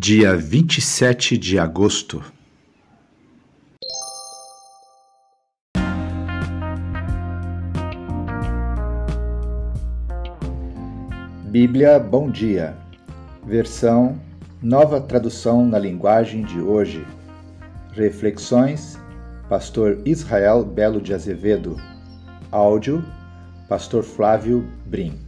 dia 27 de agosto. Bíblia Bom Dia, versão Nova Tradução na Linguagem de Hoje. Reflexões, Pastor Israel Belo de Azevedo. Áudio, Pastor Flávio Brim.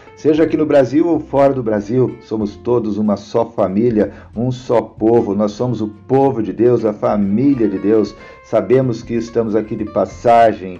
Seja aqui no Brasil ou fora do Brasil, somos todos uma só família, um só povo. Nós somos o povo de Deus, a família de Deus. Sabemos que estamos aqui de passagem.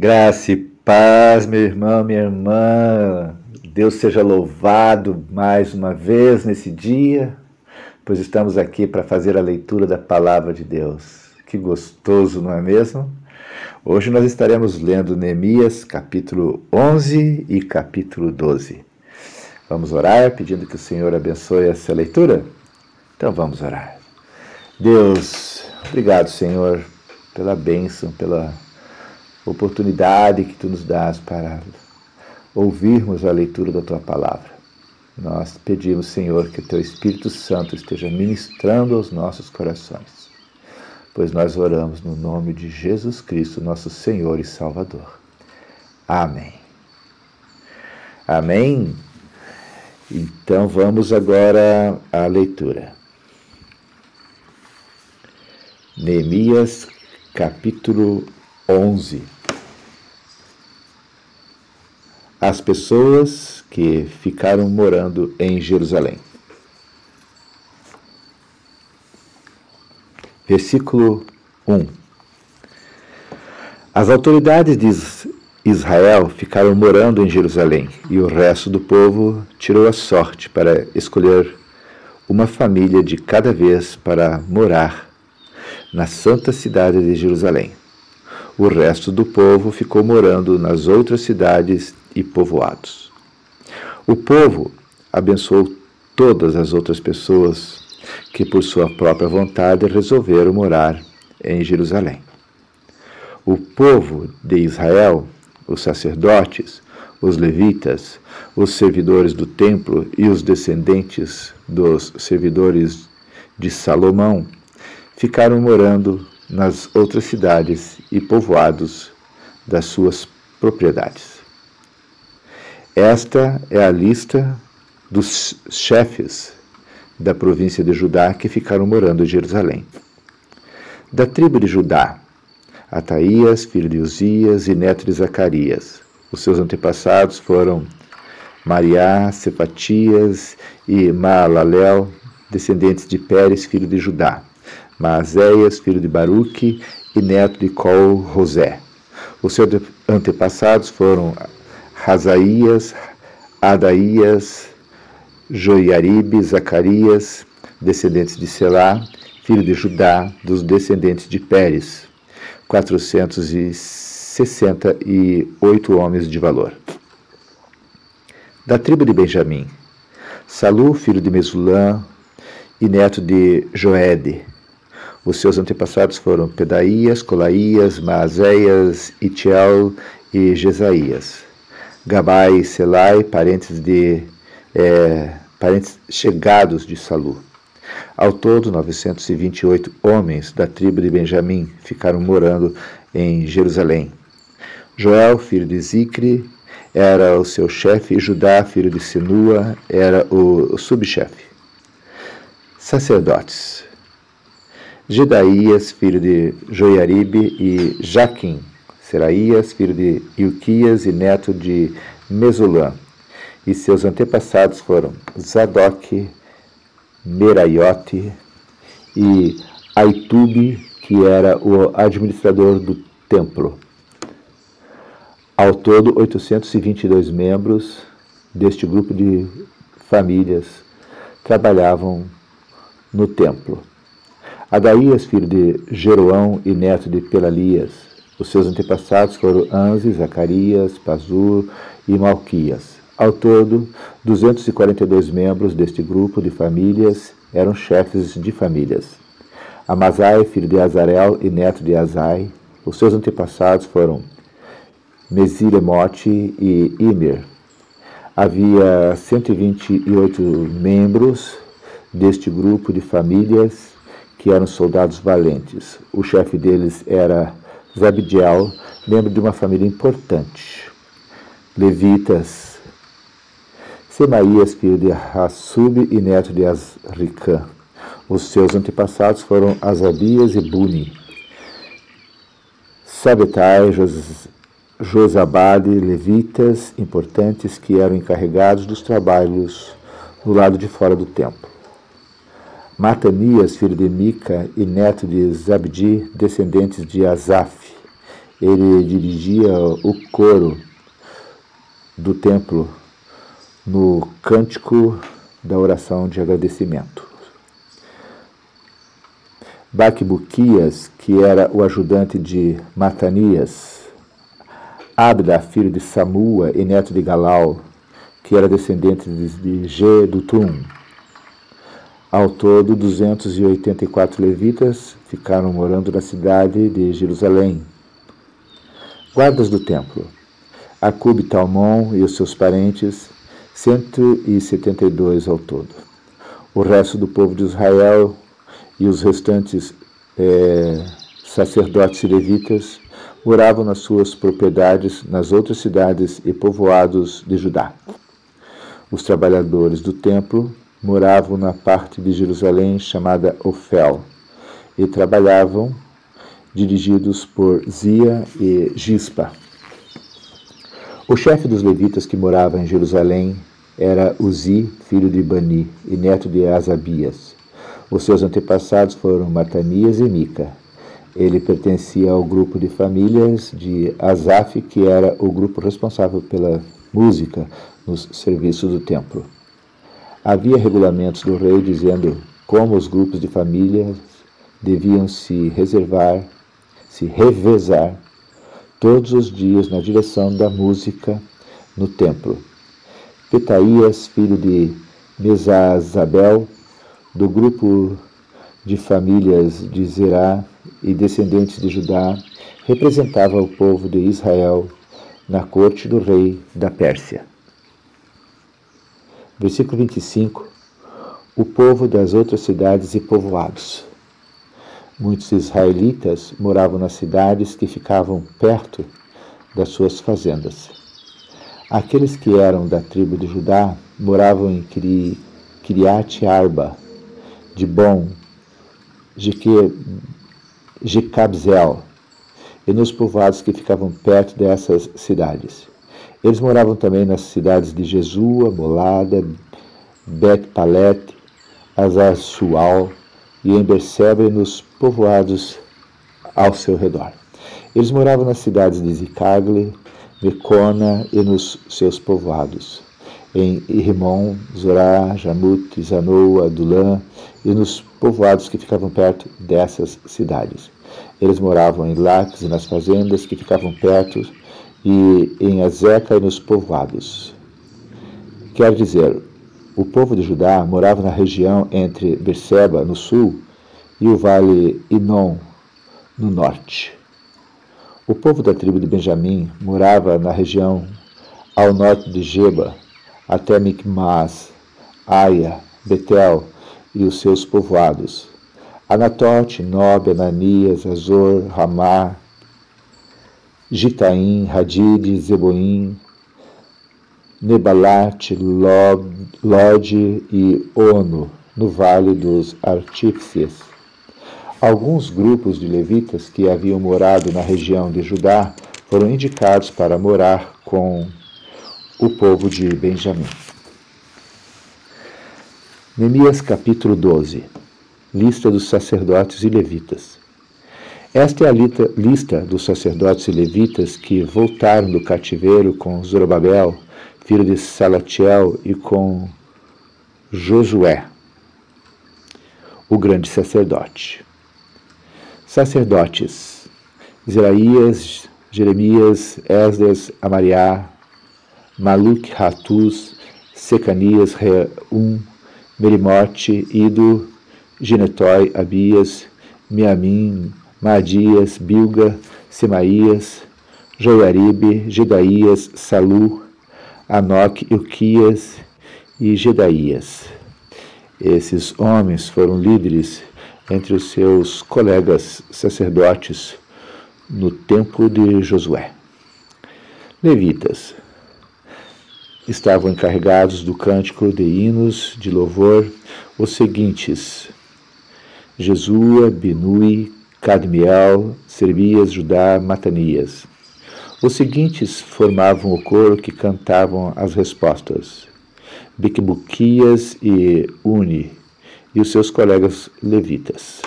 Graça e paz, meu irmão, minha irmã. Deus seja louvado mais uma vez nesse dia, pois estamos aqui para fazer a leitura da palavra de Deus. Que gostoso, não é mesmo? Hoje nós estaremos lendo Neemias, capítulo 11 e capítulo 12. Vamos orar pedindo que o Senhor abençoe essa leitura? Então vamos orar. Deus, obrigado, Senhor, pela bênção, pela oportunidade que tu nos dás para ouvirmos a leitura da tua palavra. Nós pedimos, Senhor, que o teu Espírito Santo esteja ministrando aos nossos corações, pois nós oramos no nome de Jesus Cristo, nosso Senhor e Salvador. Amém. Amém. Então vamos agora à leitura. Neemias, capítulo 11. as pessoas que ficaram morando em Jerusalém. Versículo 1 As autoridades de Israel ficaram morando em Jerusalém e o resto do povo tirou a sorte para escolher uma família de cada vez para morar na santa cidade de Jerusalém. O resto do povo ficou morando nas outras cidades e povoados. O povo abençoou todas as outras pessoas que, por sua própria vontade, resolveram morar em Jerusalém. O povo de Israel, os sacerdotes, os levitas, os servidores do templo e os descendentes dos servidores de Salomão ficaram morando nas outras cidades e povoados das suas propriedades. Esta é a lista dos chefes da província de Judá que ficaram morando em Jerusalém. Da tribo de Judá, Ataías, filho de Uzias e neto de Zacarias. Os seus antepassados foram Mariá, Cefatias e Maalalel, descendentes de Pérez, filho de Judá. Maazéias, filho de Baruque e neto de Col Rosé. Os seus antepassados foram Razaías, Adaías, Joiaribe, Zacarias, descendentes de Selá, filho de Judá, dos descendentes de Pérez, 468 homens de valor. Da tribo de Benjamim, Salu, filho de Mesulã e neto de Joede. Os seus antepassados foram Pedaías, Colaías, Maazéias, Itiel e Jesaías. Gabai e Selai, parentes, de, é, parentes chegados de Salu. Ao todo, 928 homens da tribo de Benjamim ficaram morando em Jerusalém. Joel, filho de Zicre, era o seu chefe, e Judá, filho de Sinua, era o subchefe. Sacerdotes. Gedaías, filho de Joiaribe, e Jaquim, Seraías, filho de Ilquias e neto de Mesulã. E seus antepassados foram Zadok, Meraiote e Aitube, que era o administrador do templo. Ao todo, 822 membros deste grupo de famílias trabalhavam no templo. Adaías, filho de Jeroão e neto de Pelalias. Os seus antepassados foram Anze, Zacarias, Pazur e Malquias. Ao todo, 242 membros deste grupo de famílias eram chefes de famílias. Amazai, filho de Azarel e neto de Azai. Os seus antepassados foram Mesiremote e Imer. Havia 128 membros deste grupo de famílias que eram soldados valentes. O chefe deles era Zabdiel, membro de uma família importante. Levitas, Semaías, filho de Hassub e neto de Azricã. Os seus antepassados foram Asabias e Buni. Sabetai, Josabade, levitas importantes que eram encarregados dos trabalhos no lado de fora do templo. Matanias, filho de Mica e neto de Zabdi, descendentes de Asaf. Ele dirigia o coro do templo no cântico da oração de agradecimento. Baquibuquias, que era o ajudante de Matanias, Abda, filho de Samua e neto de Galau, que era descendente de Gedutum. Ao todo, 284 levitas ficaram morando na cidade de Jerusalém. Guardas do templo. Acube Talmon e os seus parentes, 172 ao todo. O resto do povo de Israel e os restantes é, sacerdotes levitas moravam nas suas propriedades nas outras cidades e povoados de Judá. Os trabalhadores do templo moravam na parte de Jerusalém chamada Ofel e trabalhavam dirigidos por Zia e Gispa. O chefe dos levitas que morava em Jerusalém era Uzi, filho de Bani e neto de Asabias. Os seus antepassados foram Matanias e Mica. Ele pertencia ao grupo de famílias de Asaf, que era o grupo responsável pela música nos serviços do templo. Havia regulamentos do rei dizendo como os grupos de famílias deviam se reservar, se revezar todos os dias na direção da música no templo. Petaías, filho de Mesazabel, do grupo de famílias de Zerá e descendentes de Judá, representava o povo de Israel na corte do rei da Pérsia. Versículo 25: O povo das outras cidades e povoados. Muitos israelitas moravam nas cidades que ficavam perto das suas fazendas. Aqueles que eram da tribo de Judá moravam em Kiriat Arba, de Bom, Jecabzel e nos povoados que ficavam perto dessas cidades. Eles moravam também nas cidades de Jesua, Molada, Bet-Palet, Azar-Sual e em Berseba e nos povoados ao seu redor. Eles moravam nas cidades de Zicagle, Mecona e nos seus povoados, em Irmon, Zorá, Jamut, Zanoa, Adulã e nos povoados que ficavam perto dessas cidades. Eles moravam em Laques e nas fazendas que ficavam perto, e em Azeca e nos povoados. Quer dizer, o povo de Judá morava na região entre Berseba, no sul, e o vale Inon, no norte. O povo da tribo de Benjamim morava na região ao norte de Geba, até Micmas, Aia, Betel e os seus povoados, Anatote, Nob, Ananias, Azor, Ramá, Gitaim, Hadid, Zeboim, Nebalat, Lod e Ono, no vale dos Artífices. Alguns grupos de levitas que haviam morado na região de Judá foram indicados para morar com o povo de Benjamim. Neemias capítulo 12 Lista dos sacerdotes e levitas. Esta é a lista dos sacerdotes e levitas que voltaram do cativeiro com Zorobabel, filho de Salatiel, e com Josué, o grande sacerdote. Sacerdotes: Zeraías, Jeremias, Esdras, Amariá, Maluk, Ratus, Secanias, Reum, Merimote, Ido, Ginetói, Abias, Miamim, Madias, Bilga, Semaías, Joiaribe, Gedaías, Salu, Anoque, Ilquias e Gedaías. Esses homens foram líderes entre os seus colegas sacerdotes no templo de Josué. Levitas estavam encarregados do cântico de hinos de louvor os seguintes: Jesua, Binui, Cadmiel, Serbias, Judá, Matanias. Os seguintes formavam o coro que cantavam as respostas: Bicbuquias e Uni, e os seus colegas levitas.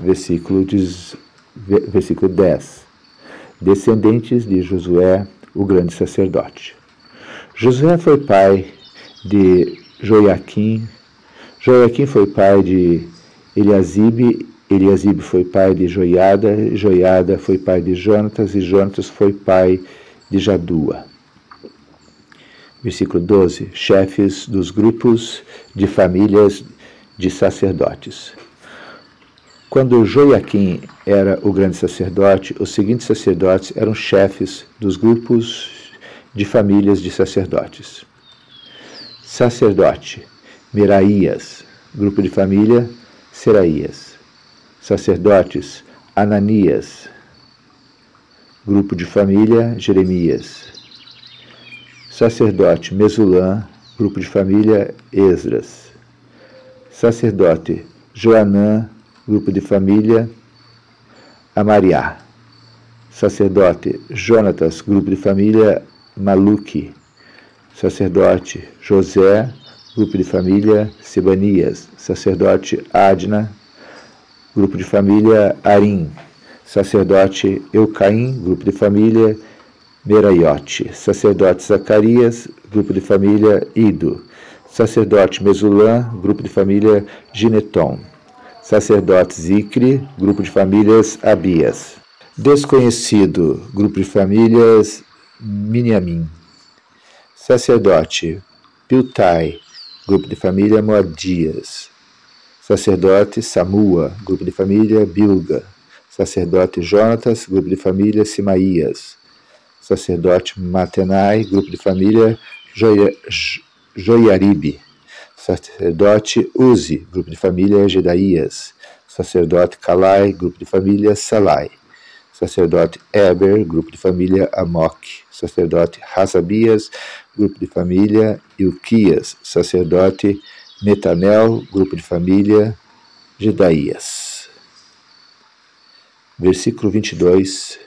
Versículo, versículo 10. Descendentes de Josué, o grande sacerdote. Josué foi pai de Joiaquim, Joiaquim foi pai de Eliasibe, Eliasibe foi pai de Joiada, Joiada foi pai de Jonatas, e Jonatas foi pai de Jadua. Versículo 12. Chefes dos grupos de famílias de sacerdotes. Quando Joiaquim era o grande sacerdote, os seguintes sacerdotes eram chefes dos grupos de famílias de sacerdotes. Sacerdote, Miraías, grupo de família, Seraías. Sacerdotes, Ananias, grupo de família, Jeremias. Sacerdote, Mesulã, grupo de família, Esdras sacerdote Joanã, grupo de família, Amariá. Sacerdote Jonatas, grupo de família, Maluque. Sacerdote José, grupo de família, Sebanias. Sacerdote Adna, grupo de família, Arim. Sacerdote Eucaim, grupo de família, Meraiote. Sacerdote Zacarias, grupo de família, Ido. Sacerdote Mesulã, grupo de família Gineton, sacerdote Zicre, grupo de famílias Abias, desconhecido, grupo de famílias Miniamim, sacerdote Piltai, grupo de família Moadias, sacerdote Samua, grupo de família Bilga, sacerdote Jonatas, grupo de família Simaías, sacerdote Matenai, grupo de família Joia, Joiaribe, sacerdote Uzi, grupo de família Gedaías, sacerdote Calai, grupo de família Salai, sacerdote Eber, grupo de família Amok, sacerdote Hasabias, grupo de família Ilquias, sacerdote Netanel, grupo de família Gedaías. Versículo 22.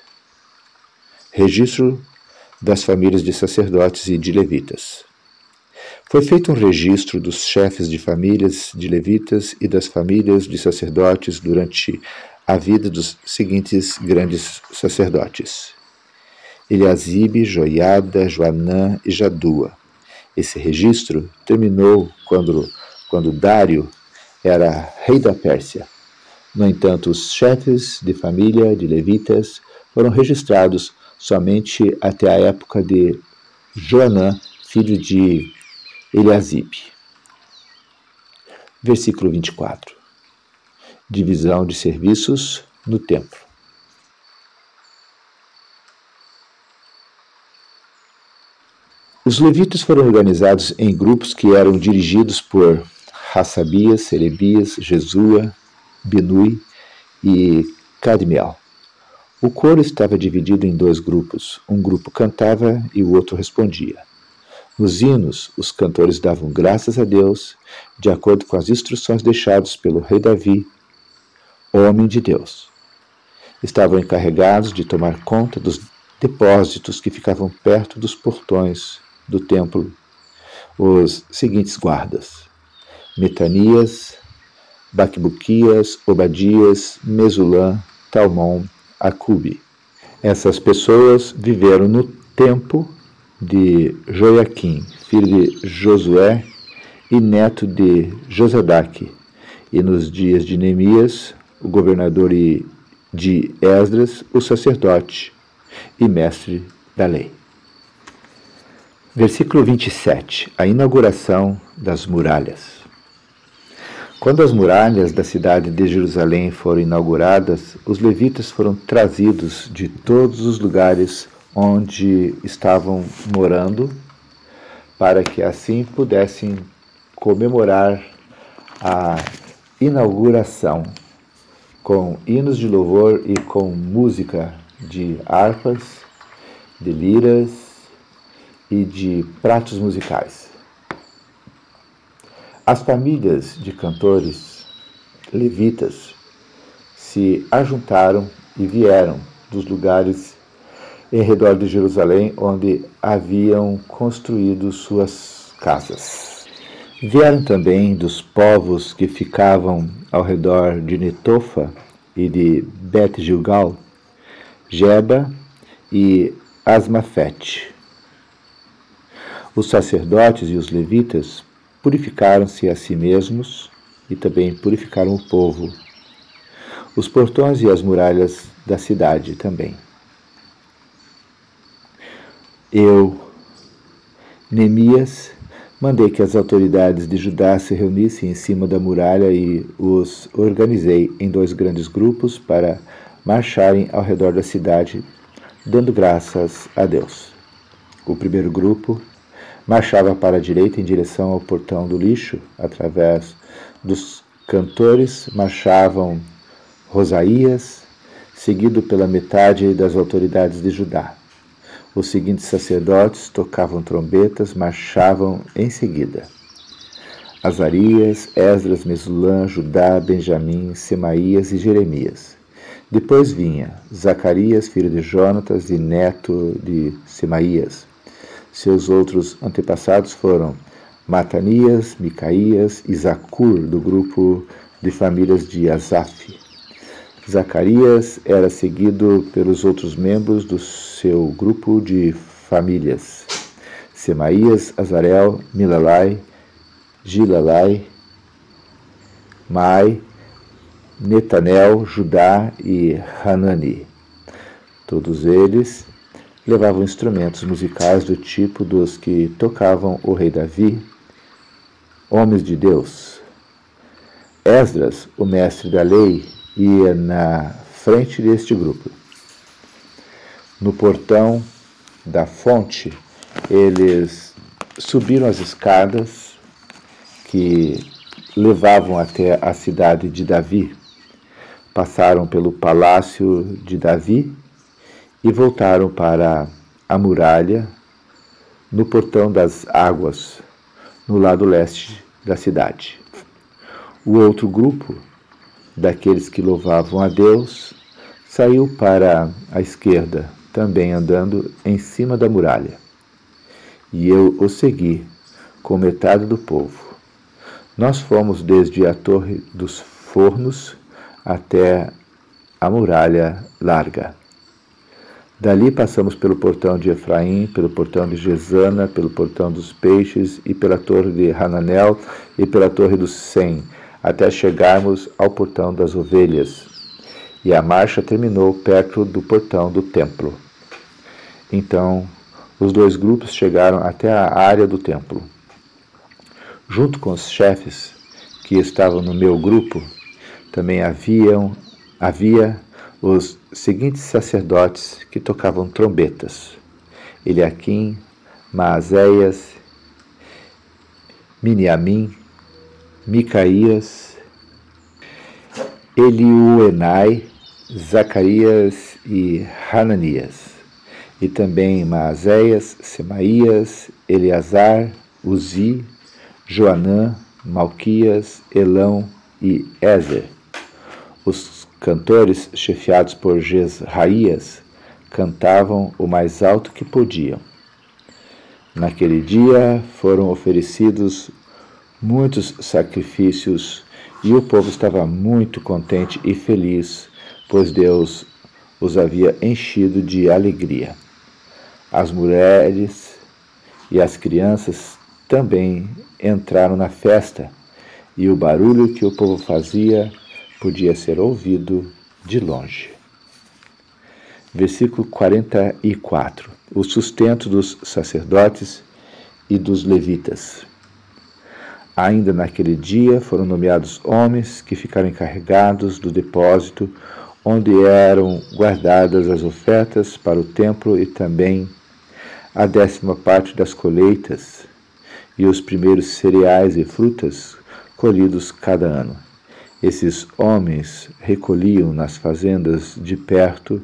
Registro das famílias de sacerdotes e de levitas. Foi feito um registro dos chefes de famílias de levitas e das famílias de sacerdotes durante a vida dos seguintes grandes sacerdotes: Eliasibe, Joiada, Joanã e Jadua. Esse registro terminou quando, quando Dário era rei da Pérsia. No entanto, os chefes de família de levitas foram registrados somente até a época de Joanã, filho de Eliasibe. Versículo 24. Divisão de serviços no templo. Os levitas foram organizados em grupos que eram dirigidos por Hassabias, Serebias, Jesua, Binui e Cadmiel. O coro estava dividido em dois grupos. Um grupo cantava e o outro respondia. Nos hinos, os cantores davam graças a Deus, de acordo com as instruções deixadas pelo rei Davi, homem de Deus. Estavam encarregados de tomar conta dos depósitos que ficavam perto dos portões do templo os seguintes guardas: Metanias, Baquibuquias, Obadias, Mesulã, Talmon, Acube. Essas pessoas viveram no tempo de Joaquim, filho de Josué e neto de Josadaque, e nos dias de Neemias, o governador de Esdras, o sacerdote e mestre da lei. Versículo 27. A inauguração das muralhas. Quando as muralhas da cidade de Jerusalém foram inauguradas, os levitas foram trazidos de todos os lugares onde estavam morando, para que assim pudessem comemorar a inauguração com hinos de louvor e com música de harpas, de liras e de pratos musicais. As famílias de cantores levitas se ajuntaram e vieram dos lugares em redor de Jerusalém onde haviam construído suas casas. Vieram também dos povos que ficavam ao redor de Netofa e de Bet Gilgal, Jeba e Asmafete. Os sacerdotes e os levitas purificaram-se a si mesmos e também purificaram o povo, os portões e as muralhas da cidade também. Eu, Neemias, mandei que as autoridades de Judá se reunissem em cima da muralha e os organizei em dois grandes grupos para marcharem ao redor da cidade, dando graças a Deus. O primeiro grupo marchava para a direita em direção ao portão do lixo, através dos cantores marchavam Rosaías, seguido pela metade das autoridades de Judá. Os seguintes sacerdotes tocavam trombetas, marchavam em seguida. Azarias, Esdras, Mesulã, Judá, Benjamim, Semaías e Jeremias. Depois vinha Zacarias, filho de Jonatas e neto de Semaías. Seus outros antepassados foram Matanias, Micaías e Zacur, do grupo de famílias de Asaf. Zacarias era seguido pelos outros membros do seu grupo de famílias: Semaías, Azarel, Milalai, Gilalai, Mai, Netanel, Judá e Hanani. Todos eles levavam instrumentos musicais do tipo dos que tocavam o rei Davi, homens de Deus. Esdras, o mestre da lei, ia na frente deste grupo. No portão da fonte, eles subiram as escadas que levavam até a cidade de Davi, passaram pelo palácio de Davi e voltaram para a muralha no portão das águas, no lado leste da cidade. O outro grupo daqueles que louvavam a Deus, saiu para a esquerda, também andando em cima da muralha. E eu o segui com metade do povo. Nós fomos desde a Torre dos Fornos até a muralha larga. Dali passamos pelo portão de Efraim, pelo portão de Gesana, pelo portão dos peixes e pela torre de Hananel e pela torre dos Sem, até chegarmos ao portão das ovelhas, e a marcha terminou perto do portão do templo. Então, os dois grupos chegaram até a área do templo. Junto com os chefes que estavam no meu grupo, também haviam, havia os seguintes sacerdotes que tocavam trombetas: Eliaquim, Maazéias, Miniamim, Micaías, Eliuenai, Zacarias e Hananias, e também Maazéias, Semaías, Eleazar, Uzi, Joanã, Malquias, Elão e Ezer. Os cantores, chefiados por Jesraías, cantavam o mais alto que podiam. Naquele dia foram oferecidos muitos sacrifícios e o povo estava muito contente e feliz, pois Deus os havia enchido de alegria. As mulheres e as crianças também entraram na festa, e o barulho que o povo fazia podia ser ouvido de longe. Versículo 44. O sustento dos sacerdotes e dos levitas. Ainda naquele dia foram nomeados homens que ficaram encarregados do depósito onde eram guardadas as ofertas para o templo e também a décima parte das colheitas e os primeiros cereais e frutas colhidos cada ano. Esses homens recolhiam nas fazendas de perto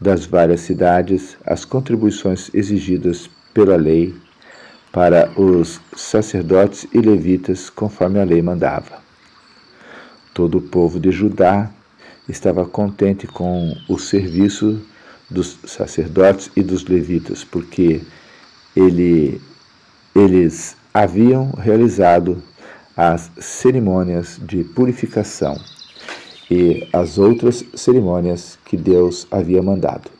das várias cidades as contribuições exigidas pela lei para os sacerdotes e levitas, conforme a lei mandava. Todo o povo de Judá estava contente com o serviço dos sacerdotes e dos levitas, porque ele, eles haviam realizado as cerimônias de purificação e as outras cerimônias que Deus havia mandado.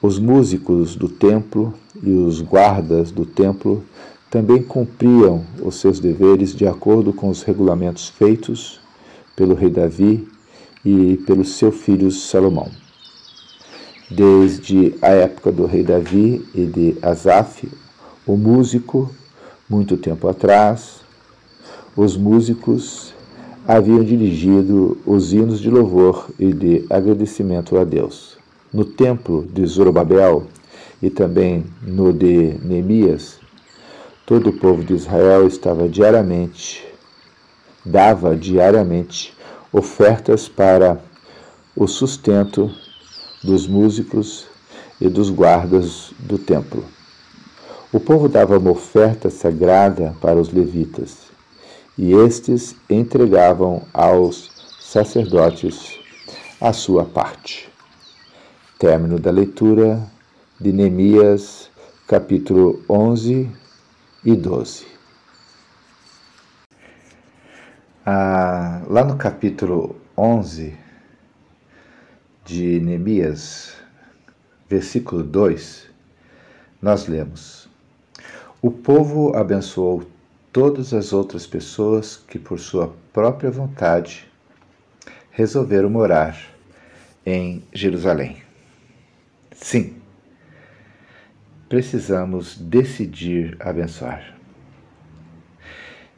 Os músicos do templo e os guardas do templo também cumpriam os seus deveres de acordo com os regulamentos feitos pelo rei Davi e pelo seu filho Salomão. Desde a época do rei Davi e de Asaf, o músico, muito tempo atrás, os músicos haviam dirigido os hinos de louvor e de agradecimento a Deus. No templo de Zorobabel e também no de Neemias, todo o povo de Israel estava diariamente, dava diariamente ofertas para o sustento dos músicos e dos guardas do templo. O povo dava uma oferta sagrada para os levitas e estes entregavam aos sacerdotes a sua parte. Término da leitura de Neemias, capítulo 11 e 12. Ah, lá no capítulo 11 de Neemias, versículo 2, nós lemos: O povo abençoou todas as outras pessoas que, por sua própria vontade, resolveram morar em Jerusalém. Sim, precisamos decidir abençoar.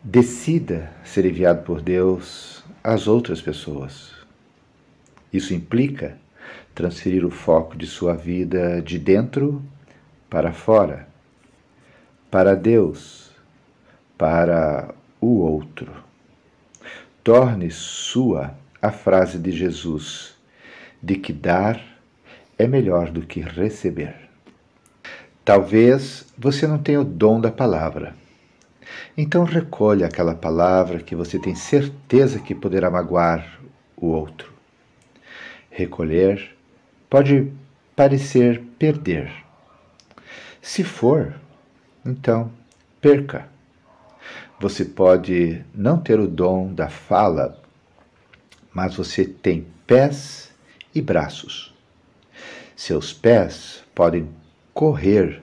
Decida ser enviado por Deus às outras pessoas. Isso implica transferir o foco de sua vida de dentro para fora, para Deus para o outro. Torne sua a frase de Jesus de que dar é melhor do que receber. Talvez você não tenha o dom da palavra. Então recolha aquela palavra que você tem certeza que poderá magoar o outro. Recolher pode parecer perder. Se for, então perca. Você pode não ter o dom da fala, mas você tem pés e braços. Seus pés podem correr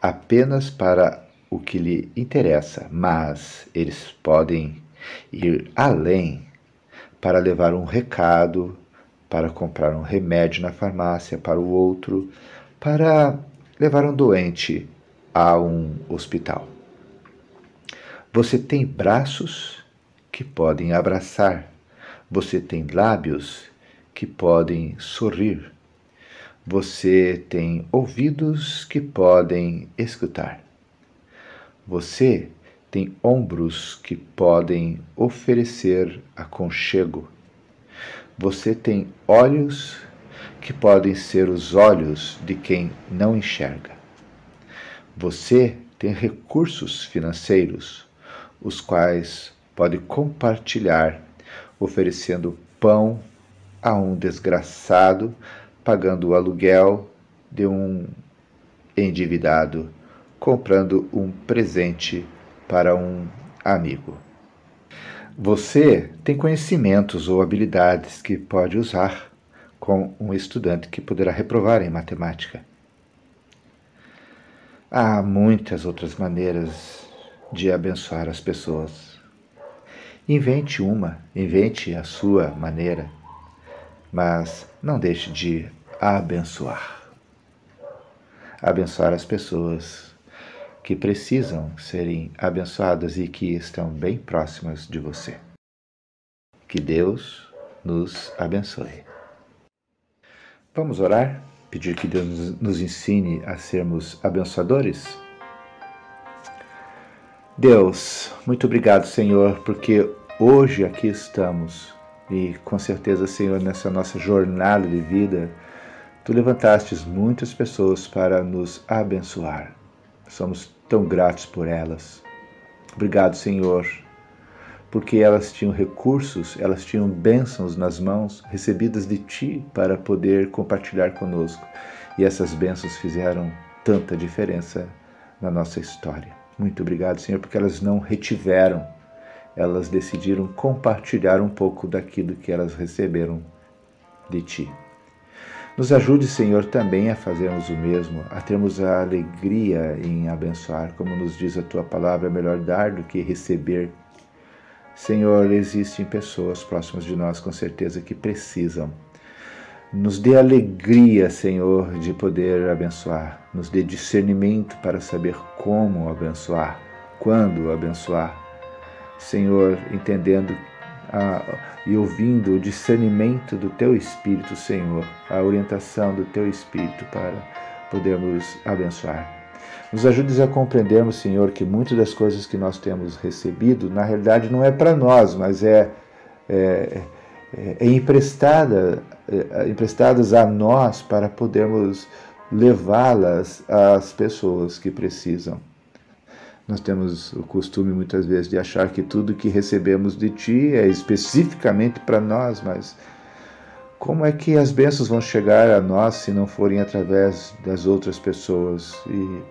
apenas para o que lhe interessa, mas eles podem ir além para levar um recado, para comprar um remédio na farmácia para o outro, para levar um doente a um hospital. Você tem braços que podem abraçar, você tem lábios que podem sorrir, Você tem ouvidos que podem escutar. Você tem ombros que podem oferecer aconchego. Você tem olhos que podem ser os olhos de quem não enxerga. Você tem recursos financeiros, os quais pode compartilhar, oferecendo pão a um desgraçado, pagando o aluguel de um endividado, comprando um presente para um amigo. Você tem conhecimentos ou habilidades que pode usar com um estudante que poderá reprovar em matemática. Há muitas outras maneiras de abençoar as pessoas. Invente uma, invente a sua maneira, mas não deixe de abençoar. Abençoar as pessoas que precisam serem abençoadas e que estão bem próximas de você. Que Deus nos abençoe. Vamos orar? Pedir que Deus nos ensine a sermos abençoadores? Deus, muito obrigado, Senhor, porque hoje aqui estamos e com certeza, Senhor, nessa nossa jornada de vida, tu levantastes muitas pessoas para nos abençoar. Somos tão gratos por elas. Obrigado, Senhor, porque elas tinham recursos, elas tinham bênçãos nas mãos recebidas de Ti para poder compartilhar conosco. E essas bênçãos fizeram tanta diferença na nossa história. Muito obrigado, Senhor, porque elas não retiveram, elas decidiram compartilhar um pouco daquilo que elas receberam de Ti. Nos ajude, Senhor, também a fazermos o mesmo, a termos a alegria em abençoar, como nos diz a tua palavra, é melhor dar do que receber. Senhor, existem pessoas próximas de nós com certeza que precisam. Nos dê alegria, Senhor, de poder abençoar. Nos dê discernimento para saber como abençoar, quando abençoar. Senhor, entendendo a, e ouvindo o discernimento do Teu Espírito, Senhor, a orientação do Teu Espírito para podermos abençoar. Nos ajudes a compreendermos, Senhor, que muitas das coisas que nós temos recebido, na realidade, não é para nós, mas é, é, é, é emprestada, emprestadas a nós para podermos levá-las às pessoas que precisam. Nós temos o costume muitas vezes de achar que tudo que recebemos de Ti é especificamente para nós, mas como é que as bênçãos vão chegar a nós se não forem através das outras pessoas? E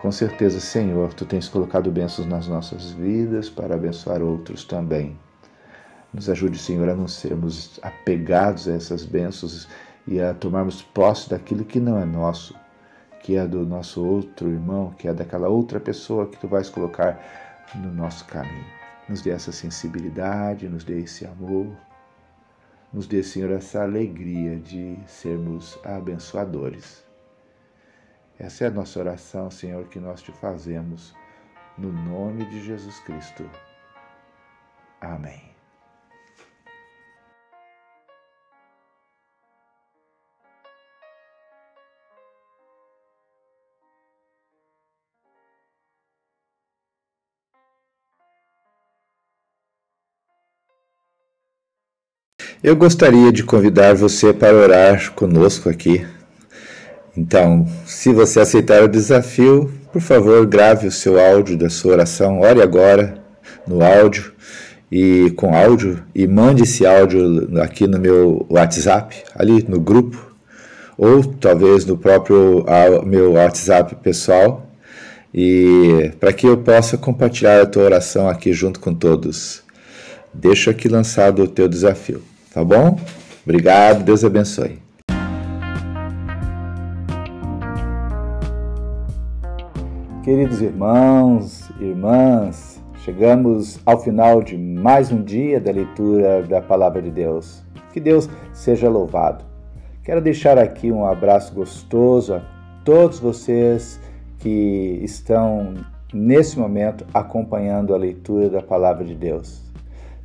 com certeza, Senhor, Tu tens colocado bênçãos nas nossas vidas para abençoar outros também. Nos ajude, Senhor, a não sermos apegados a essas bênçãos e a tomarmos posse daquilo que não é nosso que é do nosso outro irmão, que é daquela outra pessoa que tu vais colocar no nosso caminho. Nos dê essa sensibilidade, nos dê esse amor, nos dê, Senhor, essa alegria de sermos abençoadores. Essa é a nossa oração, Senhor, que nós te fazemos, no nome de Jesus Cristo. Amém. Eu gostaria de convidar você para orar conosco aqui. Então, se você aceitar o desafio, por favor, grave o seu áudio da sua oração. Ore agora no áudio e com áudio e mande esse áudio aqui no meu WhatsApp, ali no grupo, ou talvez no próprio meu WhatsApp pessoal, e para que eu possa compartilhar a tua oração aqui junto com todos. Deixa aqui lançado o teu desafio. Tá bom? Obrigado, Deus abençoe. Queridos irmãos, irmãs, chegamos ao final de mais um dia da leitura da Palavra de Deus. Que Deus seja louvado. Quero deixar aqui um abraço gostoso a todos vocês que estão nesse momento acompanhando a leitura da Palavra de Deus.